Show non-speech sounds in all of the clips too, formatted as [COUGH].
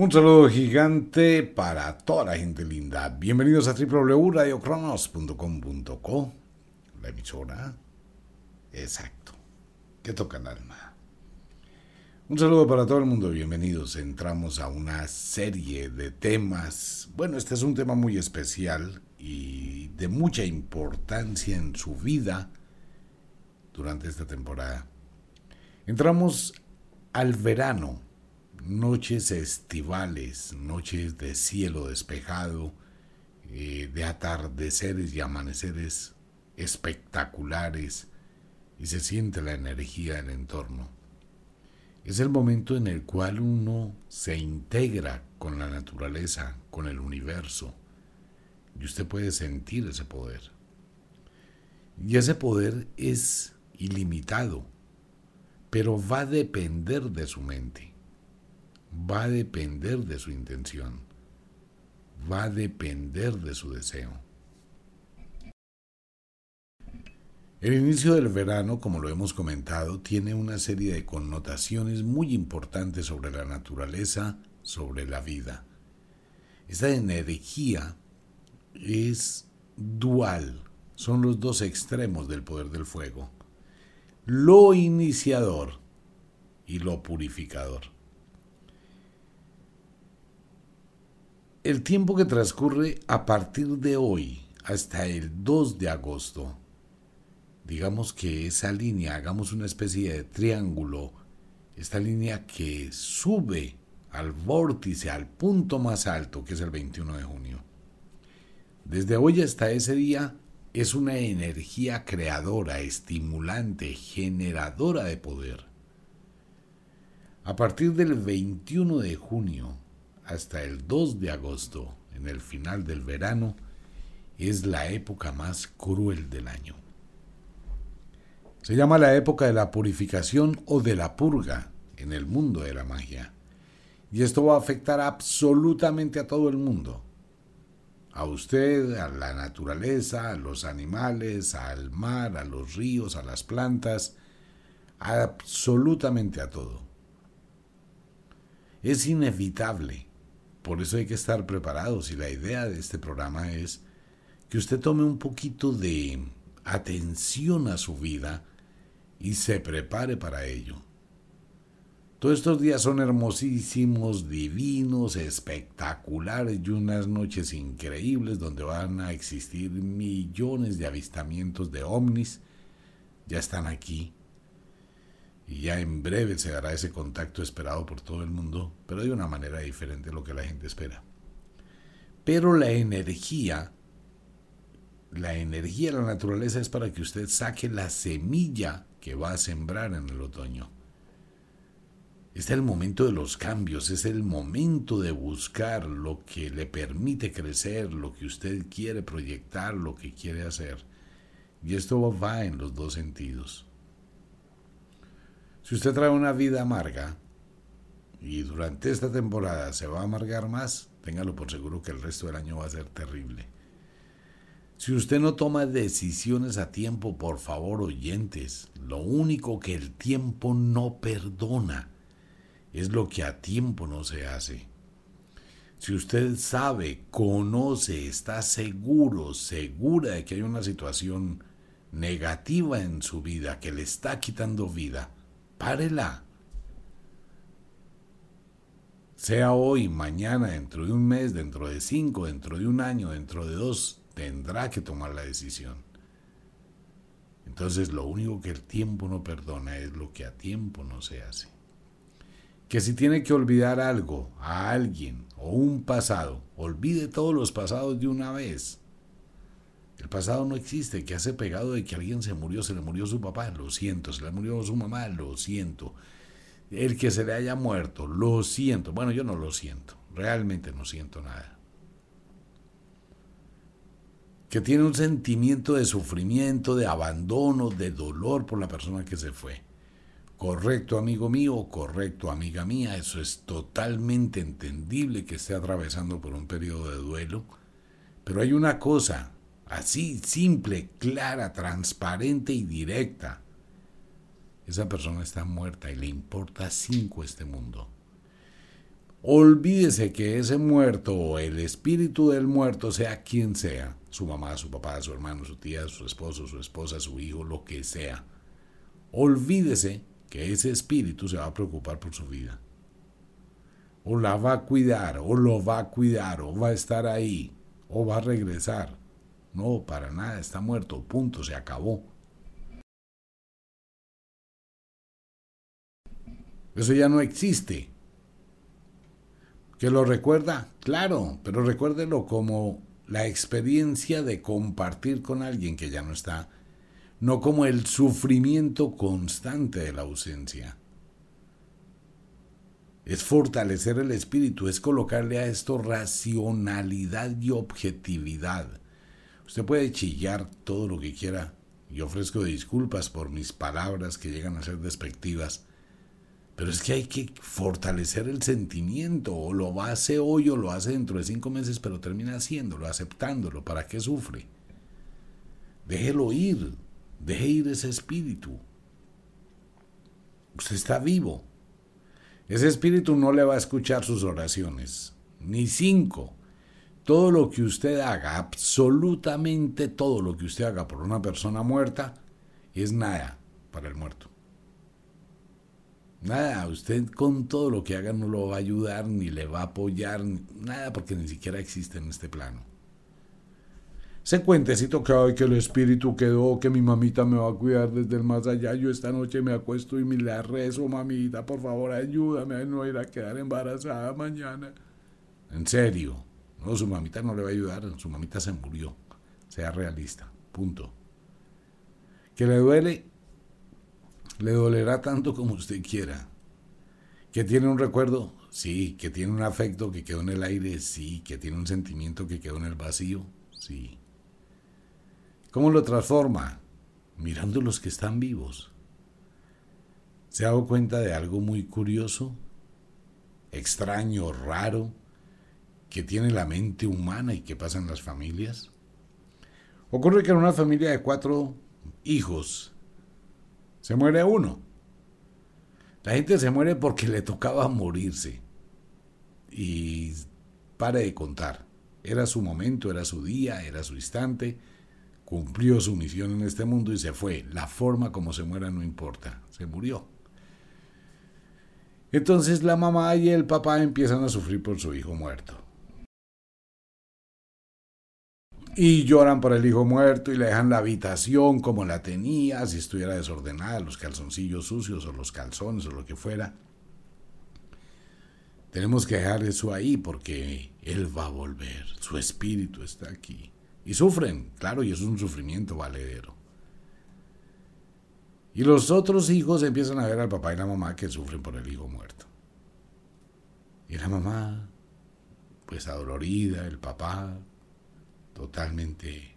Un saludo gigante para toda la gente linda. Bienvenidos a www.radiocronos.com.co, la emisora. Exacto. Que toca el alma. Un saludo para todo el mundo. Bienvenidos. Entramos a una serie de temas. Bueno, este es un tema muy especial y de mucha importancia en su vida durante esta temporada. Entramos al verano noches estivales, noches de cielo despejado, eh, de atardeceres y amaneceres espectaculares y se siente la energía del entorno. Es el momento en el cual uno se integra con la naturaleza, con el universo, y usted puede sentir ese poder. Y ese poder es ilimitado, pero va a depender de su mente va a depender de su intención, va a depender de su deseo. El inicio del verano, como lo hemos comentado, tiene una serie de connotaciones muy importantes sobre la naturaleza, sobre la vida. Esta energía es dual, son los dos extremos del poder del fuego, lo iniciador y lo purificador. El tiempo que transcurre a partir de hoy hasta el 2 de agosto, digamos que esa línea, hagamos una especie de triángulo, esta línea que sube al vórtice, al punto más alto, que es el 21 de junio. Desde hoy hasta ese día es una energía creadora, estimulante, generadora de poder. A partir del 21 de junio hasta el 2 de agosto, en el final del verano, es la época más cruel del año. Se llama la época de la purificación o de la purga en el mundo de la magia. Y esto va a afectar absolutamente a todo el mundo. A usted, a la naturaleza, a los animales, al mar, a los ríos, a las plantas, absolutamente a todo. Es inevitable por eso hay que estar preparados y la idea de este programa es que usted tome un poquito de atención a su vida y se prepare para ello. Todos estos días son hermosísimos, divinos, espectaculares y unas noches increíbles donde van a existir millones de avistamientos de ovnis. Ya están aquí y ya en breve se dará ese contacto esperado por todo el mundo, pero de una manera diferente a lo que la gente espera. Pero la energía, la energía de la naturaleza es para que usted saque la semilla que va a sembrar en el otoño. Este es el momento de los cambios, es el momento de buscar lo que le permite crecer, lo que usted quiere proyectar, lo que quiere hacer. Y esto va en los dos sentidos. Si usted trae una vida amarga y durante esta temporada se va a amargar más, téngalo por seguro que el resto del año va a ser terrible. Si usted no toma decisiones a tiempo, por favor, oyentes, lo único que el tiempo no perdona es lo que a tiempo no se hace. Si usted sabe, conoce, está seguro, segura de que hay una situación negativa en su vida que le está quitando vida, párela. Sea hoy, mañana, dentro de un mes, dentro de cinco, dentro de un año, dentro de dos, tendrá que tomar la decisión. Entonces lo único que el tiempo no perdona es lo que a tiempo no se hace. Que si tiene que olvidar algo, a alguien o un pasado, olvide todos los pasados de una vez. El pasado no existe, que hace pegado de que alguien se murió, se le murió su papá, lo siento, se le murió su mamá, lo siento. El que se le haya muerto, lo siento. Bueno, yo no lo siento, realmente no siento nada. Que tiene un sentimiento de sufrimiento, de abandono, de dolor por la persona que se fue. Correcto, amigo mío, correcto, amiga mía, eso es totalmente entendible que esté atravesando por un periodo de duelo. Pero hay una cosa, así simple, clara, transparente y directa. Esa persona está muerta y le importa cinco este mundo. Olvídese que ese muerto o el espíritu del muerto sea quien sea, su mamá, su papá, su hermano, su tía, su esposo, su esposa, su hijo, lo que sea. Olvídese que ese espíritu se va a preocupar por su vida. O la va a cuidar, o lo va a cuidar, o va a estar ahí, o va a regresar. No, para nada, está muerto, punto, se acabó. Eso ya no existe. ¿Que lo recuerda? Claro, pero recuérdelo como la experiencia de compartir con alguien que ya no está, no como el sufrimiento constante de la ausencia. Es fortalecer el espíritu, es colocarle a esto racionalidad y objetividad. Usted puede chillar todo lo que quiera y ofrezco disculpas por mis palabras que llegan a ser despectivas pero es que hay que fortalecer el sentimiento, o lo hace hoy o lo hace dentro de cinco meses, pero termina haciéndolo, aceptándolo. ¿Para qué sufre? Déjelo ir, deje ir ese espíritu. Usted está vivo. Ese espíritu no le va a escuchar sus oraciones, ni cinco. Todo lo que usted haga, absolutamente todo lo que usted haga por una persona muerta, es nada para el muerto. Nada, usted con todo lo que haga no lo va a ayudar, ni le va a apoyar, nada, porque ni siquiera existe en este plano. Ese cuentecito que hay que el espíritu quedó, que mi mamita me va a cuidar desde el más allá. Yo esta noche me acuesto y me la rezo, mamita, por favor ayúdame a no ir a quedar embarazada mañana. En serio, no, su mamita no le va a ayudar, su mamita se murió. Sea realista, punto. Que le duele, le dolerá tanto como usted quiera. Que tiene un recuerdo, sí. Que tiene un afecto que quedó en el aire, sí. Que tiene un sentimiento que quedó en el vacío, sí. ¿Cómo lo transforma? Mirando los que están vivos. ¿Se ha dado cuenta de algo muy curioso, extraño, raro, que tiene la mente humana y que pasa en las familias? Ocurre que en una familia de cuatro hijos se muere uno. La gente se muere porque le tocaba morirse. Y pare de contar. Era su momento, era su día, era su instante. Cumplió su misión en este mundo y se fue. La forma como se muera no importa. Se murió. Entonces la mamá y el papá empiezan a sufrir por su hijo muerto. Y lloran por el hijo muerto y le dejan la habitación como la tenía, si estuviera desordenada, los calzoncillos sucios o los calzones o lo que fuera. Tenemos que dejar eso ahí porque Él va a volver, su espíritu está aquí. Y sufren, claro, y es un sufrimiento valedero. Y los otros hijos empiezan a ver al papá y la mamá que sufren por el hijo muerto. Y la mamá, pues adolorida, el papá, totalmente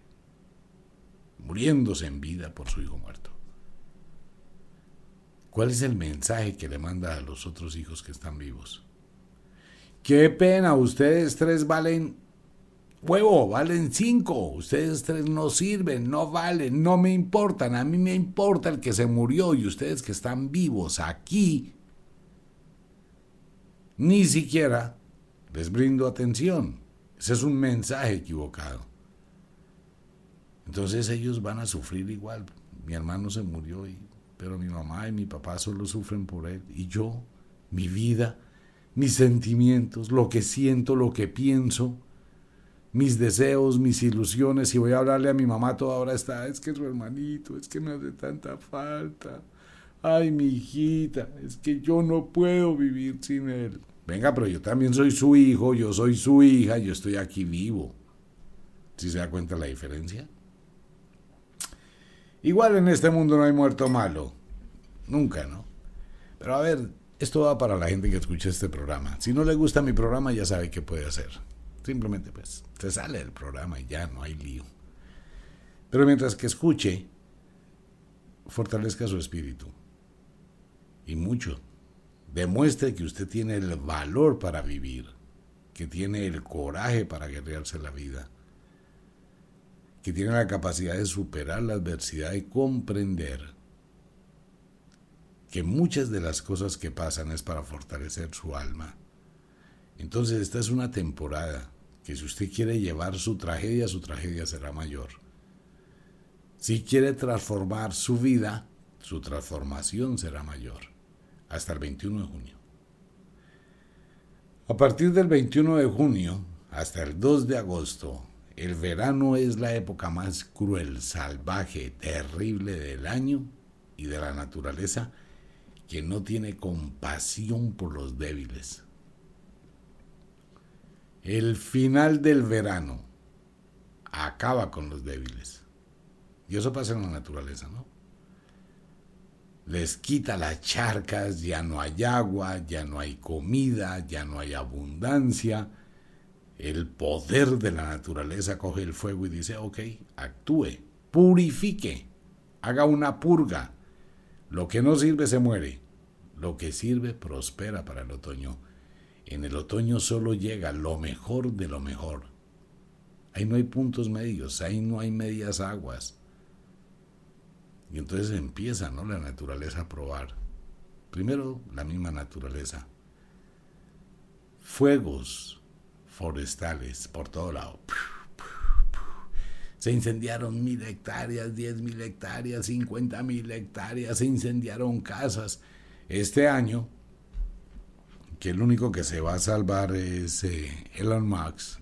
muriéndose en vida por su hijo muerto. ¿Cuál es el mensaje que le manda a los otros hijos que están vivos? Qué pena, ustedes tres valen huevo, valen cinco, ustedes tres no sirven, no valen, no me importan, a mí me importa el que se murió y ustedes que están vivos aquí, ni siquiera les brindo atención. Ese es un mensaje equivocado. Entonces ellos van a sufrir igual. Mi hermano se murió, y, pero mi mamá y mi papá solo sufren por él. Y yo, mi vida, mis sentimientos, lo que siento, lo que pienso, mis deseos, mis ilusiones. Y voy a hablarle a mi mamá toda hora está, es que su hermanito, es que me hace tanta falta. Ay, mi hijita, es que yo no puedo vivir sin él. Venga, pero yo también soy su hijo, yo soy su hija, yo estoy aquí vivo. ¿Sí se da cuenta la diferencia? Igual en este mundo no hay muerto malo. Nunca, ¿no? Pero a ver, esto va para la gente que escucha este programa. Si no le gusta mi programa, ya sabe qué puede hacer. Simplemente, pues, se sale del programa y ya no hay lío. Pero mientras que escuche, fortalezca su espíritu. Y mucho. Demuestre que usted tiene el valor para vivir, que tiene el coraje para guerrearse la vida que tiene la capacidad de superar la adversidad y comprender que muchas de las cosas que pasan es para fortalecer su alma, Entonces esta es una temporada que si usted quiere llevar su tragedia, su tragedia será mayor. Si quiere transformar su vida, su transformación será mayor. Hasta el 21 de junio. A partir del 21 de junio hasta el 2 de agosto, el verano es la época más cruel, salvaje, terrible del año y de la naturaleza que no tiene compasión por los débiles. El final del verano acaba con los débiles. Y eso pasa en la naturaleza, ¿no? Les quita las charcas, ya no hay agua, ya no hay comida, ya no hay abundancia. El poder de la naturaleza coge el fuego y dice, ok, actúe, purifique, haga una purga. Lo que no sirve se muere, lo que sirve prospera para el otoño. En el otoño solo llega lo mejor de lo mejor. Ahí no hay puntos medios, ahí no hay medias aguas. Y entonces empieza ¿no? la naturaleza a probar. Primero la misma naturaleza. Fuegos forestales por todo lado. Se incendiaron mil hectáreas, diez mil hectáreas, cincuenta mil hectáreas, se incendiaron casas. Este año que el único que se va a salvar es eh, Elon Musk,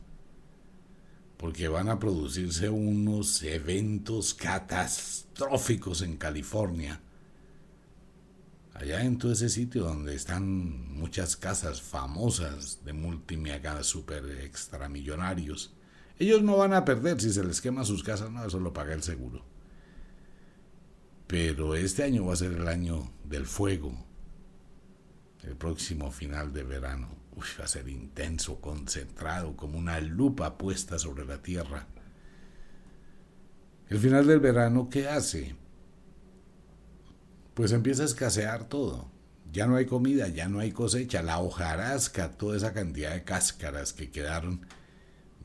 porque van a producirse unos eventos catastróficos en California. Allá en todo ese sitio donde están muchas casas famosas de multimega super extramillonarios. Ellos no van a perder si se les quema sus casas, no, eso lo paga el seguro. Pero este año va a ser el año del fuego, el próximo final de verano. va a ser intenso, concentrado, como una lupa puesta sobre la tierra. El final del verano, ¿qué hace? Pues empieza a escasear todo. Ya no hay comida, ya no hay cosecha. La hojarasca, toda esa cantidad de cáscaras que quedaron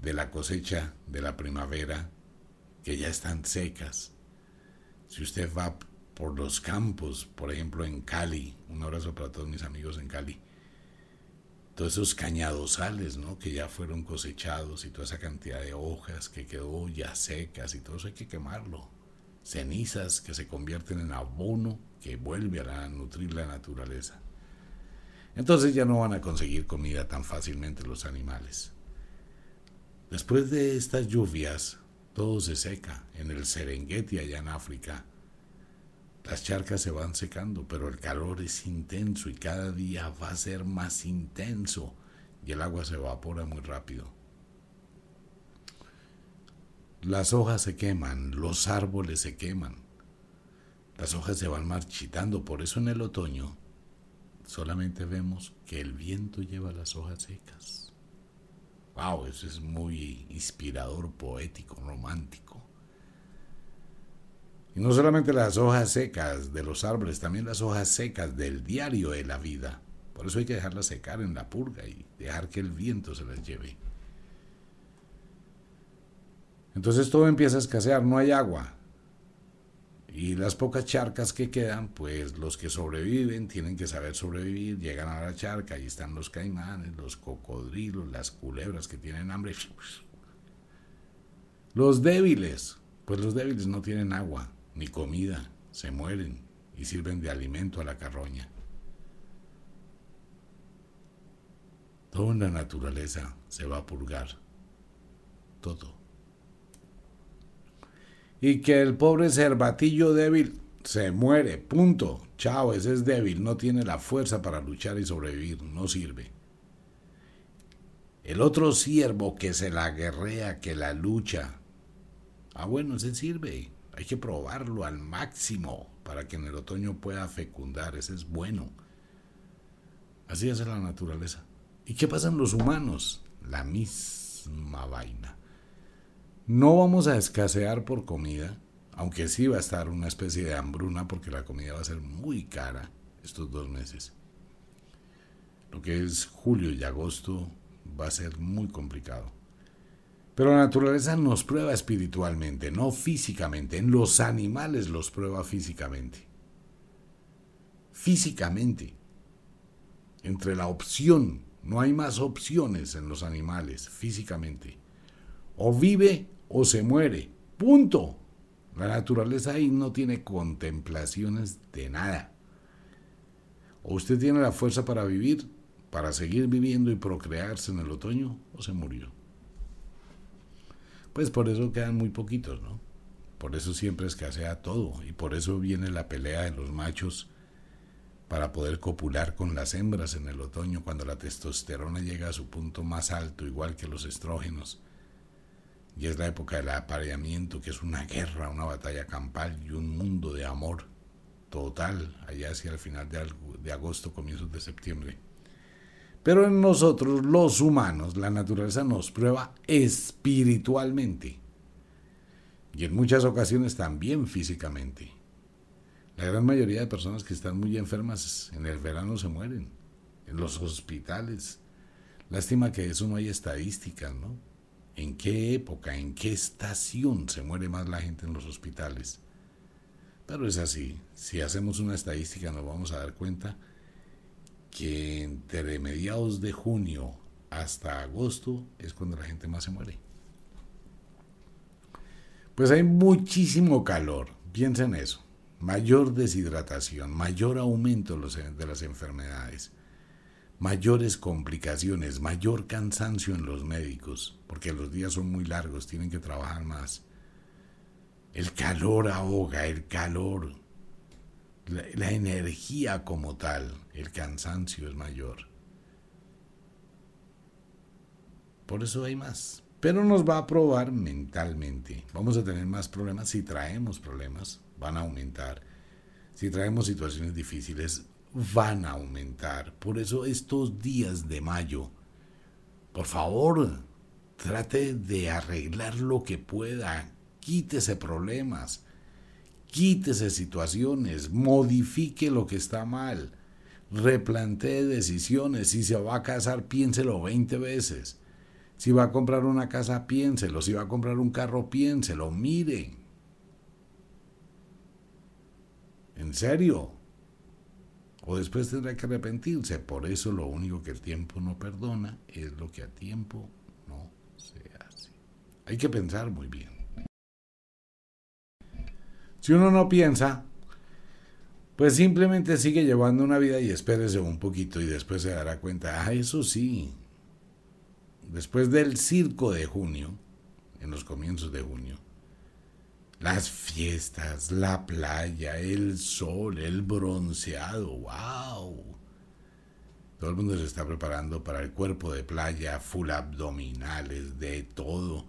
de la cosecha de la primavera, que ya están secas. Si usted va por los campos, por ejemplo en Cali, un abrazo para todos mis amigos en Cali, todos esos cañadosales, ¿no? Que ya fueron cosechados y toda esa cantidad de hojas que quedó ya secas y todo eso hay que quemarlo. Cenizas que se convierten en abono que vuelve a nutrir la naturaleza. Entonces ya no van a conseguir comida tan fácilmente los animales. Después de estas lluvias, todo se seca. En el Serengeti, allá en África, las charcas se van secando, pero el calor es intenso y cada día va a ser más intenso y el agua se evapora muy rápido. Las hojas se queman, los árboles se queman, las hojas se van marchitando, por eso en el otoño solamente vemos que el viento lleva las hojas secas. Wow, eso es muy inspirador, poético, romántico. Y no solamente las hojas secas de los árboles, también las hojas secas del diario de la vida. Por eso hay que dejarlas secar en la purga y dejar que el viento se las lleve. Entonces todo empieza a escasear, no hay agua. Y las pocas charcas que quedan, pues los que sobreviven tienen que saber sobrevivir, llegan a la charca, y están los caimanes, los cocodrilos, las culebras que tienen hambre. Los débiles, pues los débiles no tienen agua ni comida, se mueren y sirven de alimento a la carroña. Toda la naturaleza se va a purgar, todo. Y que el pobre cervatillo débil se muere, punto. Chao, ese es débil, no tiene la fuerza para luchar y sobrevivir, no sirve. El otro siervo que se la guerrea, que la lucha, ah bueno, ese sirve. Hay que probarlo al máximo para que en el otoño pueda fecundar. Ese es bueno. Así es la naturaleza. ¿Y qué pasa en los humanos? La misma vaina. No vamos a escasear por comida, aunque sí va a estar una especie de hambruna porque la comida va a ser muy cara estos dos meses. Lo que es julio y agosto va a ser muy complicado. Pero la naturaleza nos prueba espiritualmente, no físicamente. En los animales los prueba físicamente. Físicamente. Entre la opción No hay más opciones en los animales físicamente. O vive o se muere. Punto. La naturaleza ahí no tiene contemplaciones de nada. O usted tiene la fuerza para vivir, para seguir viviendo y procrearse en el otoño, o se murió. Pues por eso quedan muy poquitos, ¿no? Por eso siempre escasea todo y por eso viene la pelea de los machos para poder copular con las hembras en el otoño cuando la testosterona llega a su punto más alto, igual que los estrógenos. Y es la época del apareamiento, que es una guerra, una batalla campal y un mundo de amor total, allá hacia el final de, de agosto, comienzos de septiembre. Pero en nosotros, los humanos, la naturaleza nos prueba espiritualmente. Y en muchas ocasiones también físicamente. La gran mayoría de personas que están muy enfermas en el verano se mueren, en los hospitales. Lástima que eso no hay estadísticas, ¿no? ¿En qué época, en qué estación se muere más la gente en los hospitales? Pero es así, si hacemos una estadística nos vamos a dar cuenta que entre mediados de junio hasta agosto es cuando la gente más se muere. Pues hay muchísimo calor, piensa en eso mayor deshidratación, mayor aumento de las enfermedades, mayores complicaciones, mayor cansancio en los médicos, porque los días son muy largos, tienen que trabajar más. El calor ahoga, el calor, la, la energía como tal, el cansancio es mayor. Por eso hay más. Pero nos va a probar mentalmente. Vamos a tener más problemas si traemos problemas van a aumentar. Si traemos situaciones difíciles, van a aumentar. Por eso estos días de mayo, por favor, trate de arreglar lo que pueda. Quítese problemas, quítese situaciones, modifique lo que está mal, replantee decisiones. Si se va a casar, piénselo 20 veces. Si va a comprar una casa, piénselo. Si va a comprar un carro, piénselo. Mire. ¿En serio? O después tendrá que arrepentirse. Por eso lo único que el tiempo no perdona es lo que a tiempo no se hace. Hay que pensar muy bien. Si uno no piensa, pues simplemente sigue llevando una vida y espérese un poquito y después se dará cuenta, ah, eso sí, después del circo de junio, en los comienzos de junio, las fiestas, la playa, el sol, el bronceado, wow. Todo el mundo se está preparando para el cuerpo de playa, full abdominales, de todo.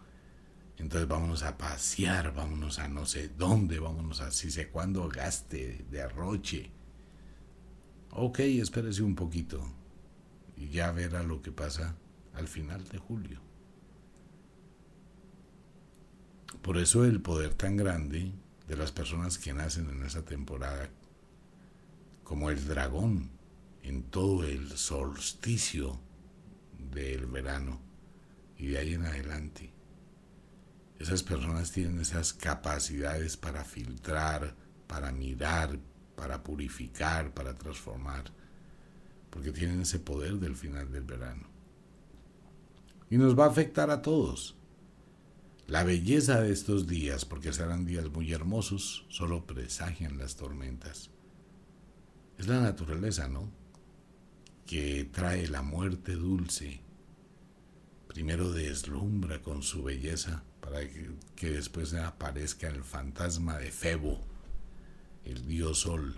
Entonces vámonos a pasear, vámonos a no sé dónde, vámonos a si sé cuándo gaste de arroche. Ok, espérese un poquito y ya verá lo que pasa al final de julio. Por eso el poder tan grande de las personas que nacen en esa temporada, como el dragón en todo el solsticio del verano y de ahí en adelante. Esas personas tienen esas capacidades para filtrar, para mirar, para purificar, para transformar, porque tienen ese poder del final del verano. Y nos va a afectar a todos. La belleza de estos días, porque serán días muy hermosos, solo presagian las tormentas. Es la naturaleza, ¿no? Que trae la muerte dulce. Primero deslumbra con su belleza para que, después aparezca el fantasma de Febo, el dios sol,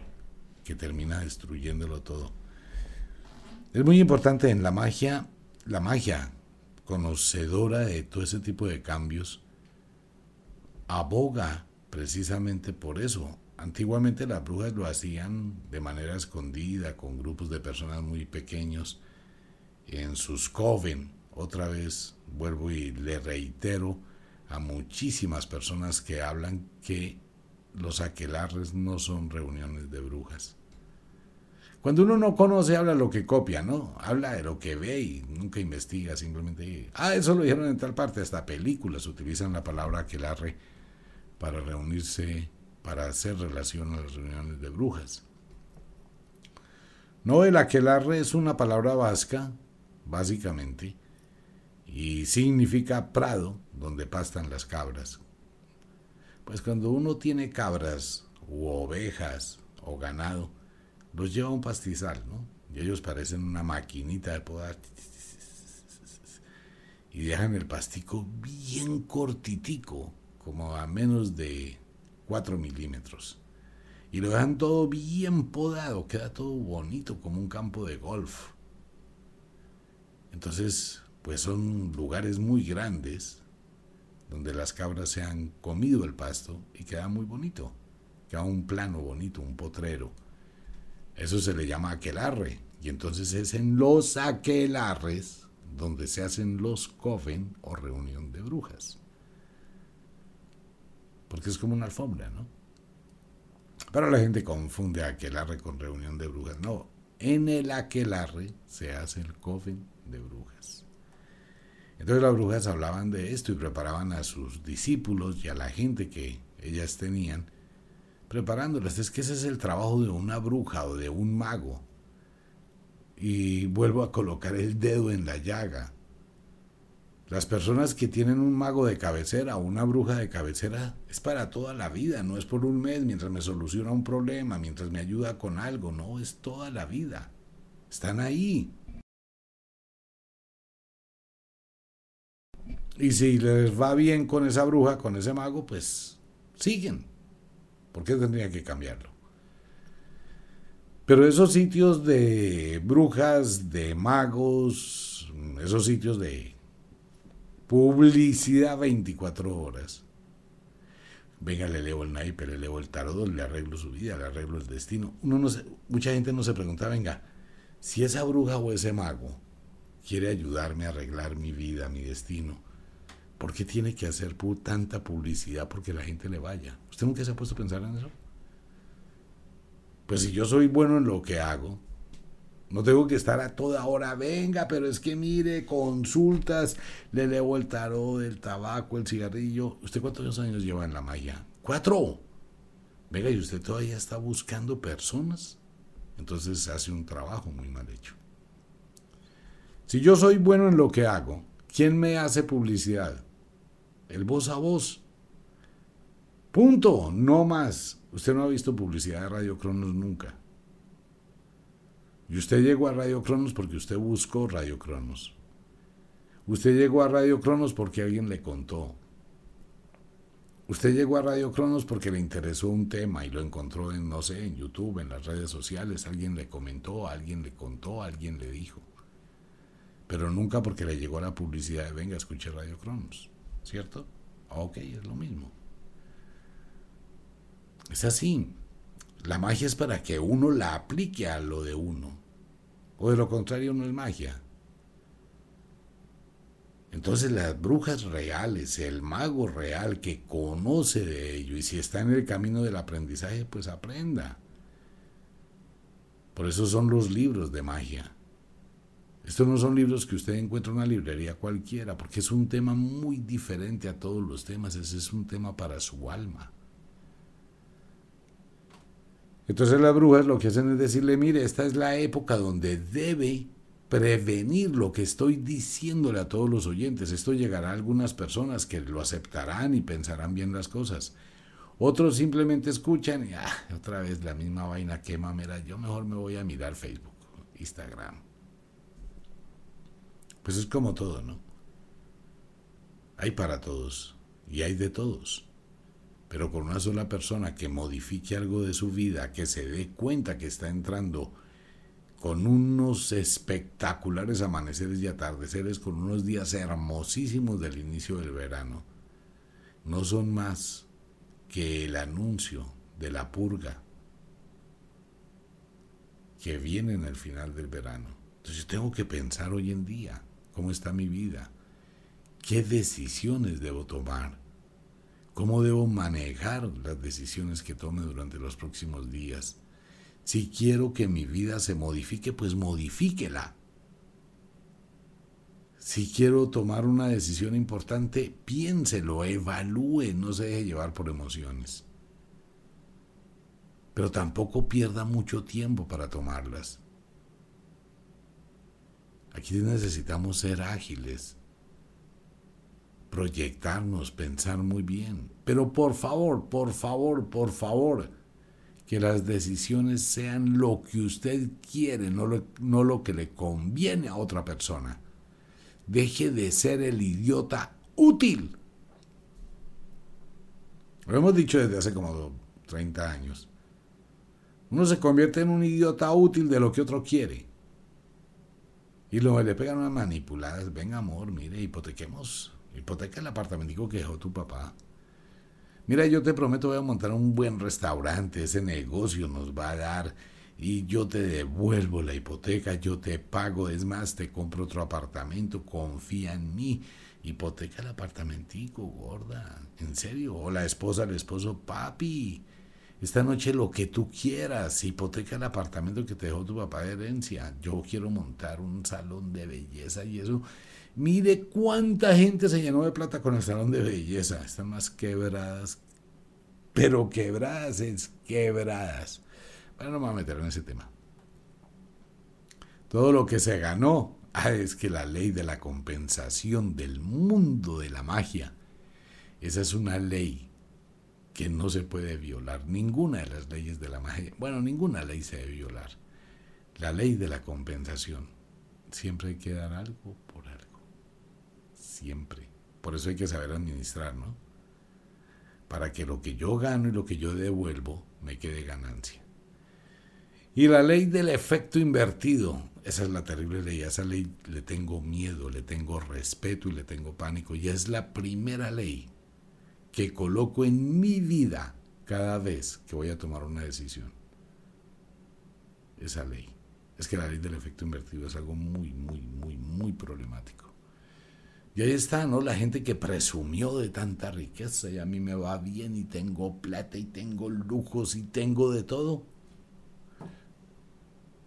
que termina destruyéndolo todo. Es muy importante en la magia, la magia conocedora de todo ese tipo de cambios, aboga precisamente por eso. Antiguamente las brujas lo hacían de manera escondida, con grupos de personas muy pequeños, en sus coven. Otra vez vuelvo y le reitero a muchísimas personas que hablan que los aquelarres no son reuniones de brujas. Cuando uno no conoce, habla lo que copia, ¿no? Habla de lo que ve y nunca investiga, simplemente. Ah, eso lo dijeron en tal parte, hasta películas utilizan la palabra aquelarre para reunirse, para hacer relación a las reuniones de brujas. No, el aquelarre es una palabra vasca, básicamente, y significa prado donde pastan las cabras. Pues cuando uno tiene cabras u ovejas o ganado, los lleva un pastizal, ¿no? Y ellos parecen una maquinita de podar. Y dejan el pastico bien cortitico, como a menos de 4 milímetros. Y lo dejan todo bien podado, queda todo bonito, como un campo de golf. Entonces, pues son lugares muy grandes donde las cabras se han comido el pasto y queda muy bonito. Queda un plano bonito, un potrero. Eso se le llama aquelarre. Y entonces es en los aquelarres donde se hacen los coven o reunión de brujas. Porque es como una alfombra, ¿no? Pero la gente confunde aquelarre con reunión de brujas. No, en el aquelarre se hace el coven de brujas. Entonces las brujas hablaban de esto y preparaban a sus discípulos y a la gente que ellas tenían, preparándolas. Es que ese es el trabajo de una bruja o de un mago. Y vuelvo a colocar el dedo en la llaga. Las personas que tienen un mago de cabecera o una bruja de cabecera es para toda la vida, no es por un mes mientras me soluciona un problema, mientras me ayuda con algo, no, es toda la vida. Están ahí. Y si les va bien con esa bruja, con ese mago, pues siguen. ¿Por qué tendría que cambiarlo? Pero esos sitios de brujas, de magos, esos sitios de publicidad 24 horas. Venga, le leo el naipe, le leo el tarot, le arreglo su vida, le arreglo el destino. Uno no mucha gente no se pregunta, venga, si esa bruja o ese mago quiere ayudarme a arreglar mi vida, mi destino, ¿Por qué tiene que hacer tanta publicidad porque la gente le vaya? ¿Usted nunca se ha puesto a pensar en eso? Pues si yo soy bueno en lo que hago, no tengo que estar a toda hora, venga, pero es que mire, consultas, le leo el tarot, el tabaco, el cigarrillo. ¿Usted cuántos años lleva en la magia? ¡Cuatro! Venga, ¿y usted todavía está buscando personas? Entonces hace un trabajo muy mal hecho. Si yo soy bueno en lo que hago, ¿quién me hace publicidad? El voz a voz. Punto, no más. Usted no ha visto publicidad de Radio Cronos nunca. Y usted llegó a Radio Cronos porque usted buscó Radio Cronos. Usted llegó a Radio Cronos porque alguien le contó. Usted llegó a Radio Cronos porque le interesó un tema y lo encontró en, no sé, en YouTube, en las redes sociales. Alguien le comentó, alguien le contó, alguien le dijo. Pero nunca porque le llegó la publicidad de venga, escuche Radio Cronos. ¿Cierto? Ok, es lo mismo. Es así. La magia es para que uno la aplique a lo de uno. O de lo contrario no es magia. Entonces las brujas reales, el mago real que conoce de ello y si está en el camino del aprendizaje, pues aprenda. Por eso son los libros de magia. Estos no son libros que usted encuentra en una librería cualquiera, porque es un tema muy diferente a todos los temas, ese es un tema para su alma. Entonces las brujas lo que hacen es decirle, mire, esta es la época donde debe prevenir lo que estoy diciéndole a todos los oyentes. Esto llegará a algunas personas que lo aceptarán y pensarán bien las cosas. Otros simplemente escuchan y, ah, otra vez la misma vaina, qué mamera, yo mejor me voy a mirar Facebook, Instagram. Pues es como todo, ¿no? Hay para todos y hay de todos. Pero con una sola persona que modifique algo de su vida, que se dé cuenta que está entrando con unos espectaculares amaneceres y atardeceres, con unos días hermosísimos del inicio del verano, no son más que el anuncio de la purga que viene en el final del verano. Entonces yo tengo que pensar hoy en día, ¿Cómo está mi vida? ¿Qué decisiones debo tomar? ¿Cómo debo manejar las decisiones que tome durante los próximos días? Si quiero que mi vida se modifique, pues modifíquela. Si quiero tomar una decisión importante, piénselo, evalúe, no se deje llevar por emociones. Pero tampoco pierda mucho tiempo para tomarlas. Aquí necesitamos ser ágiles, proyectarnos, pensar muy bien. Pero por favor, por favor, por favor, que las decisiones sean lo que usted quiere, no lo, no lo que le conviene a otra persona. Deje de ser el idiota útil. Lo hemos dicho desde hace como 30 años. Uno se convierte en un idiota útil de lo que otro quiere. Y luego le pegan unas manipuladas. Venga, amor, mire, hipotequemos. Hipoteca el apartamento que dejó tu papá. Mira, yo te prometo voy a montar un buen restaurante. Ese negocio nos va a dar. Y yo te devuelvo la hipoteca, yo te pago. Es más, te compro otro apartamento. Confía en mí. Hipoteca el apartamentico, gorda. En serio. O la esposa, el esposo, papi esta noche lo que tú quieras, hipoteca el apartamento que te dejó tu papá de herencia. Yo quiero montar un salón de belleza y eso. Mire cuánta gente se llenó de plata con el salón de belleza. Están más quebradas, pero quebradas es quebradas. Bueno, no me voy a meter en ese tema. Todo lo que se ganó ah, es que la ley de la compensación del mundo de la magia, esa es una ley que no se puede violar ninguna de las leyes de la magia. Bueno, ninguna ley se debe violar. La ley de la compensación. Siempre hay que dar algo por algo. Siempre. Por eso hay que saber administrar, ¿no? Para que lo que yo gano y lo que yo devuelvo me quede ganancia. Y la ley del efecto invertido, esa es la terrible ley, a esa ley le tengo miedo, le tengo respeto y le tengo pánico. Y es la primera ley que coloco en mi vida cada vez que voy a tomar una decisión. Esa ley. Es que la ley del efecto invertido es algo muy, muy, muy, muy problemático. Y ahí está, ¿no? La gente que presumió de tanta riqueza y a mí me va bien y tengo plata y tengo lujos y tengo de todo.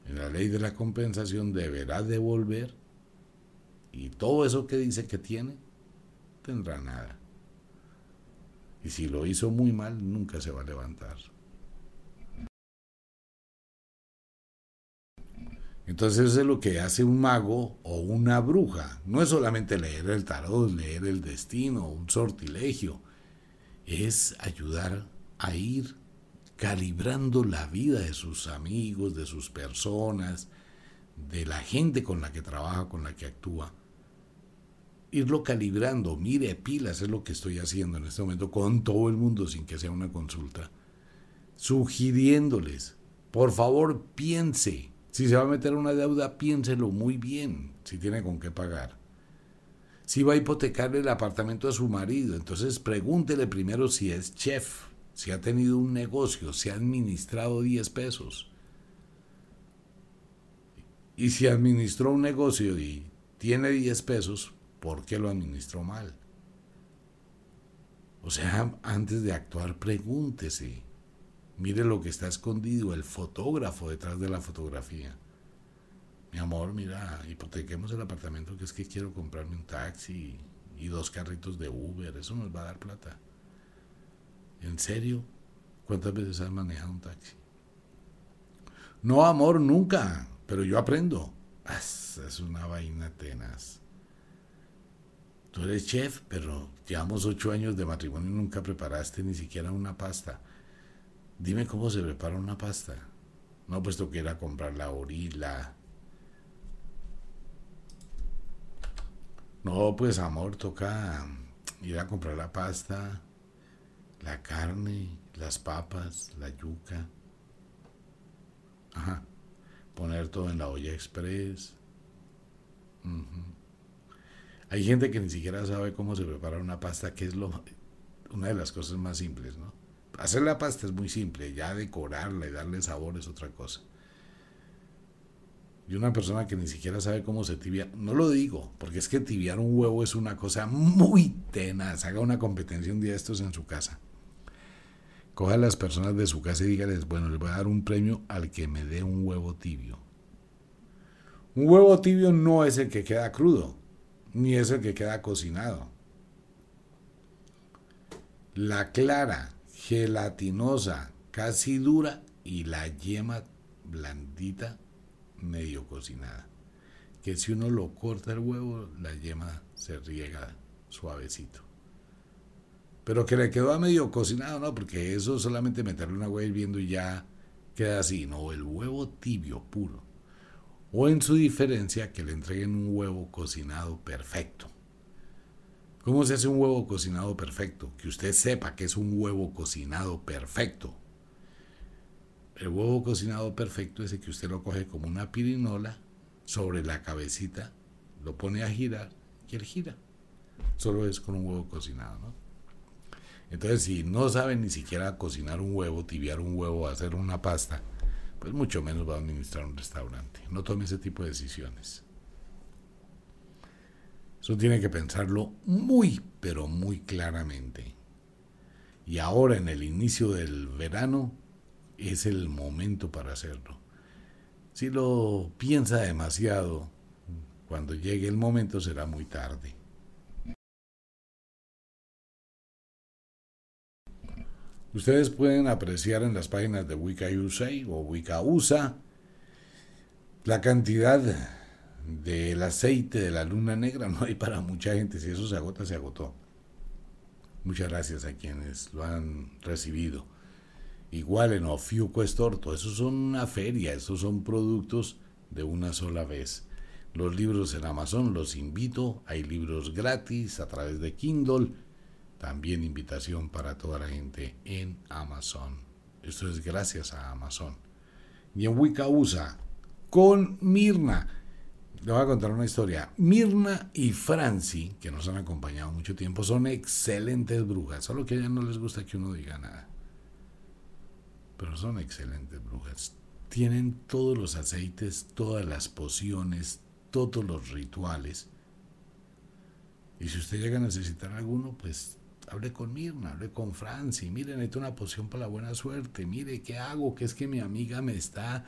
En la ley de la compensación deberá devolver y todo eso que dice que tiene, tendrá nada. Y si lo hizo muy mal, nunca se va a levantar. Entonces eso es lo que hace un mago o una bruja. No es solamente leer el tarot, leer el destino, un sortilegio. Es ayudar a ir calibrando la vida de sus amigos, de sus personas, de la gente con la que trabaja, con la que actúa irlo calibrando. Mire, pilas es lo que estoy haciendo en este momento con todo el mundo sin que sea una consulta. Sugiriéndoles, por favor, piense. Si se va a meter una deuda, piénselo muy bien, si tiene con qué pagar. Si va a hipotecarle el apartamento a su marido, entonces pregúntele primero si es chef, si ha tenido un negocio, si ha administrado 10 pesos. Y si administró un negocio y tiene 10 pesos, ¿Por qué lo administró mal? O sea, antes de actuar, pregúntese. Mire lo que está escondido, el fotógrafo detrás de la fotografía. Mi amor, mira, hipotequemos el apartamento que es que quiero comprarme un taxi y dos carritos de Uber. Eso nos va a dar plata. ¿En serio? ¿Cuántas veces has manejado un taxi? No, amor, nunca. Pero yo aprendo. Es una vaina tenaz. Tú eres chef, pero llevamos ocho años de matrimonio y nunca preparaste ni siquiera una pasta. Dime cómo se prepara una pasta. No, pues que ir a comprar la orila. No, pues amor, toca ir a comprar la pasta, la carne, las papas, la yuca. Ajá. Poner todo en la olla express. Hay gente que ni siquiera sabe cómo se prepara una pasta, que es lo, una de las cosas más simples, ¿no? Hacer la pasta es muy simple, ya decorarla y darle sabor es otra cosa. Y una persona que ni siquiera sabe cómo se tibia, no lo digo, porque es que tibiar un huevo es una cosa muy tenaz. Haga una competencia un día de estos en su casa. Coja a las personas de su casa y dígales, bueno, les voy a dar un premio al que me dé un huevo tibio. Un huevo tibio no es el que queda crudo ni es el que queda cocinado. La clara, gelatinosa, casi dura y la yema blandita, medio cocinada. que si uno lo corta el huevo, la yema se riega suavecito. Pero que le quedó a medio cocinado, no, porque eso solamente meterle una huevo hirviendo y ya queda así, no, el huevo tibio, puro. O en su diferencia, que le entreguen un huevo cocinado perfecto. ¿Cómo se hace un huevo cocinado perfecto? Que usted sepa que es un huevo cocinado perfecto. El huevo cocinado perfecto es el que usted lo coge como una pirinola sobre la cabecita, lo pone a girar y él gira. Solo es con un huevo cocinado, ¿no? Entonces, si no sabe ni siquiera cocinar un huevo, tibiar un huevo, hacer una pasta, pues mucho menos va a administrar un restaurante. No tome ese tipo de decisiones. Eso tiene que pensarlo muy, pero muy claramente. Y ahora en el inicio del verano es el momento para hacerlo. Si lo piensa demasiado, cuando llegue el momento será muy tarde. Ustedes pueden apreciar en las páginas de Wika USA o Wika USA la cantidad del aceite de la luna negra. [LAUGHS] No hay para mucha gente. Si eso se agota, se agotó. Muchas gracias a quienes lo han recibido. Igual en Ofiuco Estorto, esos son una feria, esos son productos de una sola vez. Los libros en Amazon los invito, hay libros gratis a través de Kindle también invitación para toda la gente en Amazon. Esto es gracias a Amazon. Y en Wicca USA, con Mirna. Le voy a contar una historia. Mirna y Franci, que nos han acompañado mucho tiempo, son excelentes brujas. Solo que a ellas no les gusta que uno diga nada. Pero son excelentes brujas. Tienen todos los aceites, todas las pociones, todos los rituales. Y si usted llega a necesitar alguno, pues hablé con Mirna, hablé con Franci, mire, necesito una poción para la buena suerte, mire, ¿qué hago? Que es que mi amiga me está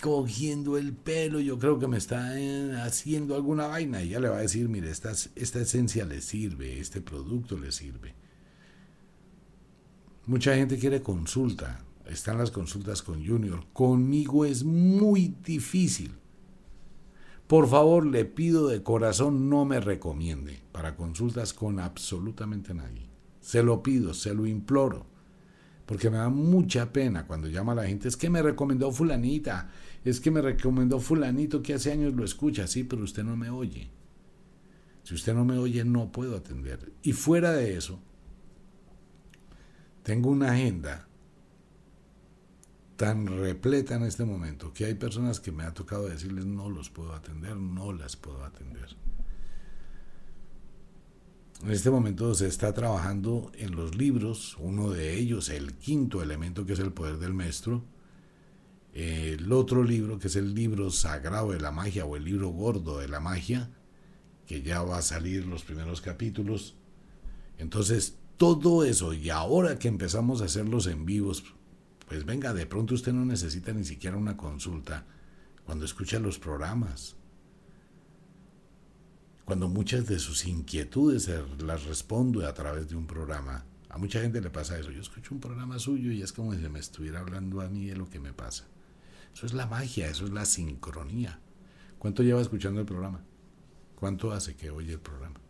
cogiendo el pelo, yo creo que me está eh, haciendo alguna vaina. Y ella le va a decir, mire, esta, esta esencia le sirve, este producto le sirve. Mucha gente quiere consulta, están las consultas con Junior. Conmigo es muy difícil. Por favor, le pido de corazón no me recomiende para consultas con absolutamente nadie. Se lo pido, se lo imploro. Porque me da mucha pena cuando llama a la gente, es que me recomendó fulanita, es que me recomendó fulanito que hace años lo escucha, sí, pero usted no me oye. Si usted no me oye, no puedo atender. Y fuera de eso, tengo una agenda tan repleta en este momento que hay personas que me ha tocado decirles no los puedo atender, no las puedo atender. En este momento se está trabajando en los libros, uno de ellos, el quinto elemento que es el poder del maestro, el otro libro que es el libro sagrado de la magia o el libro gordo de la magia, que ya va a salir los primeros capítulos. Entonces, todo eso, y ahora que empezamos a hacerlos en vivos, pues venga, de pronto usted no necesita ni siquiera una consulta cuando escucha los programas. Cuando muchas de sus inquietudes las respondo a través de un programa. A mucha gente le pasa eso. Yo escucho un programa suyo y es como si me estuviera hablando a mí de lo que me pasa. Eso es la magia, eso es la sincronía. ¿Cuánto lleva escuchando el programa? ¿Cuánto hace que oye el programa?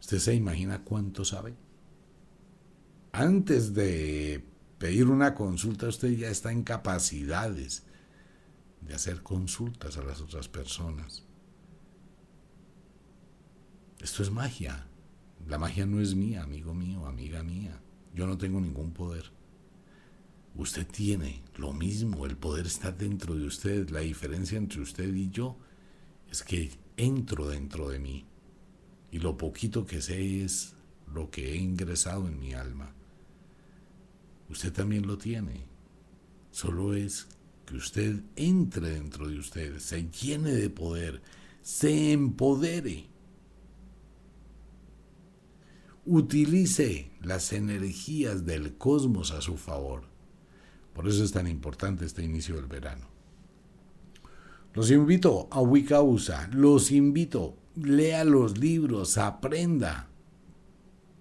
¿Usted se imagina cuánto sabe? Antes de pedir una consulta, usted ya está en capacidades de hacer consultas a las otras personas. Esto es magia. La magia no es mía, amigo mío, amiga mía. Yo no tengo ningún poder. Usted tiene lo mismo, el poder está dentro de usted. La diferencia entre usted y yo es que entro dentro de mí. Y lo poquito que sé es lo que he ingresado en mi alma. Usted también lo tiene. Solo es que usted entre dentro de usted, se llene de poder, se empodere. Utilice las energías del cosmos a su favor. Por eso es tan importante este inicio del verano. Los invito a Wicausa, los invito, lea los libros, aprenda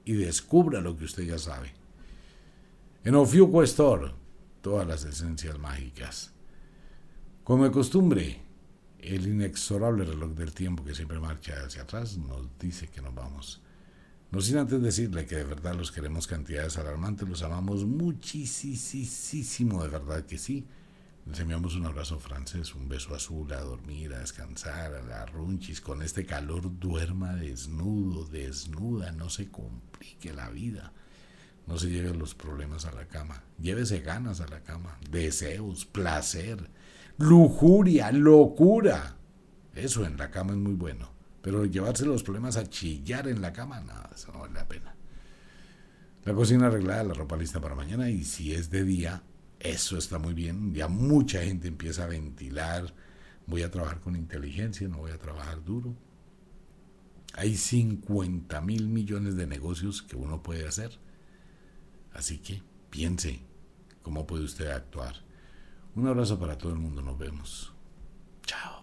y descubra lo que usted ya sabe. En Ofiuco Store, todas las esencias mágicas. Como de costumbre, el inexorable reloj del tiempo que siempre marcha hacia atrás nos dice que nos vamos. No sin antes decirle que de verdad los queremos cantidades alarmantes, los amamos muchísimo, de verdad que sí. Les enviamos un abrazo francés, un beso azul, a dormir, a descansar, a la runchis. Con este calor duerma desnudo, desnuda, no se complique la vida. No se lleve los problemas a la cama. Llévese ganas a la cama, deseos, placer lujuria, locura. Eso en la cama es muy bueno. Pero llevarse los problemas a chillar en la cama, nada, eso no vale la pena. La cocina arreglada, la ropa lista para mañana y si es de día, eso está muy bien. Ya mucha gente empieza a ventilar. Voy a trabajar con inteligencia, no voy a trabajar duro. Hay 50 mil millones de negocios que uno puede hacer. Así que piense cómo puede usted actuar. Un abrazo para todo el mundo, nos vemos. Chao.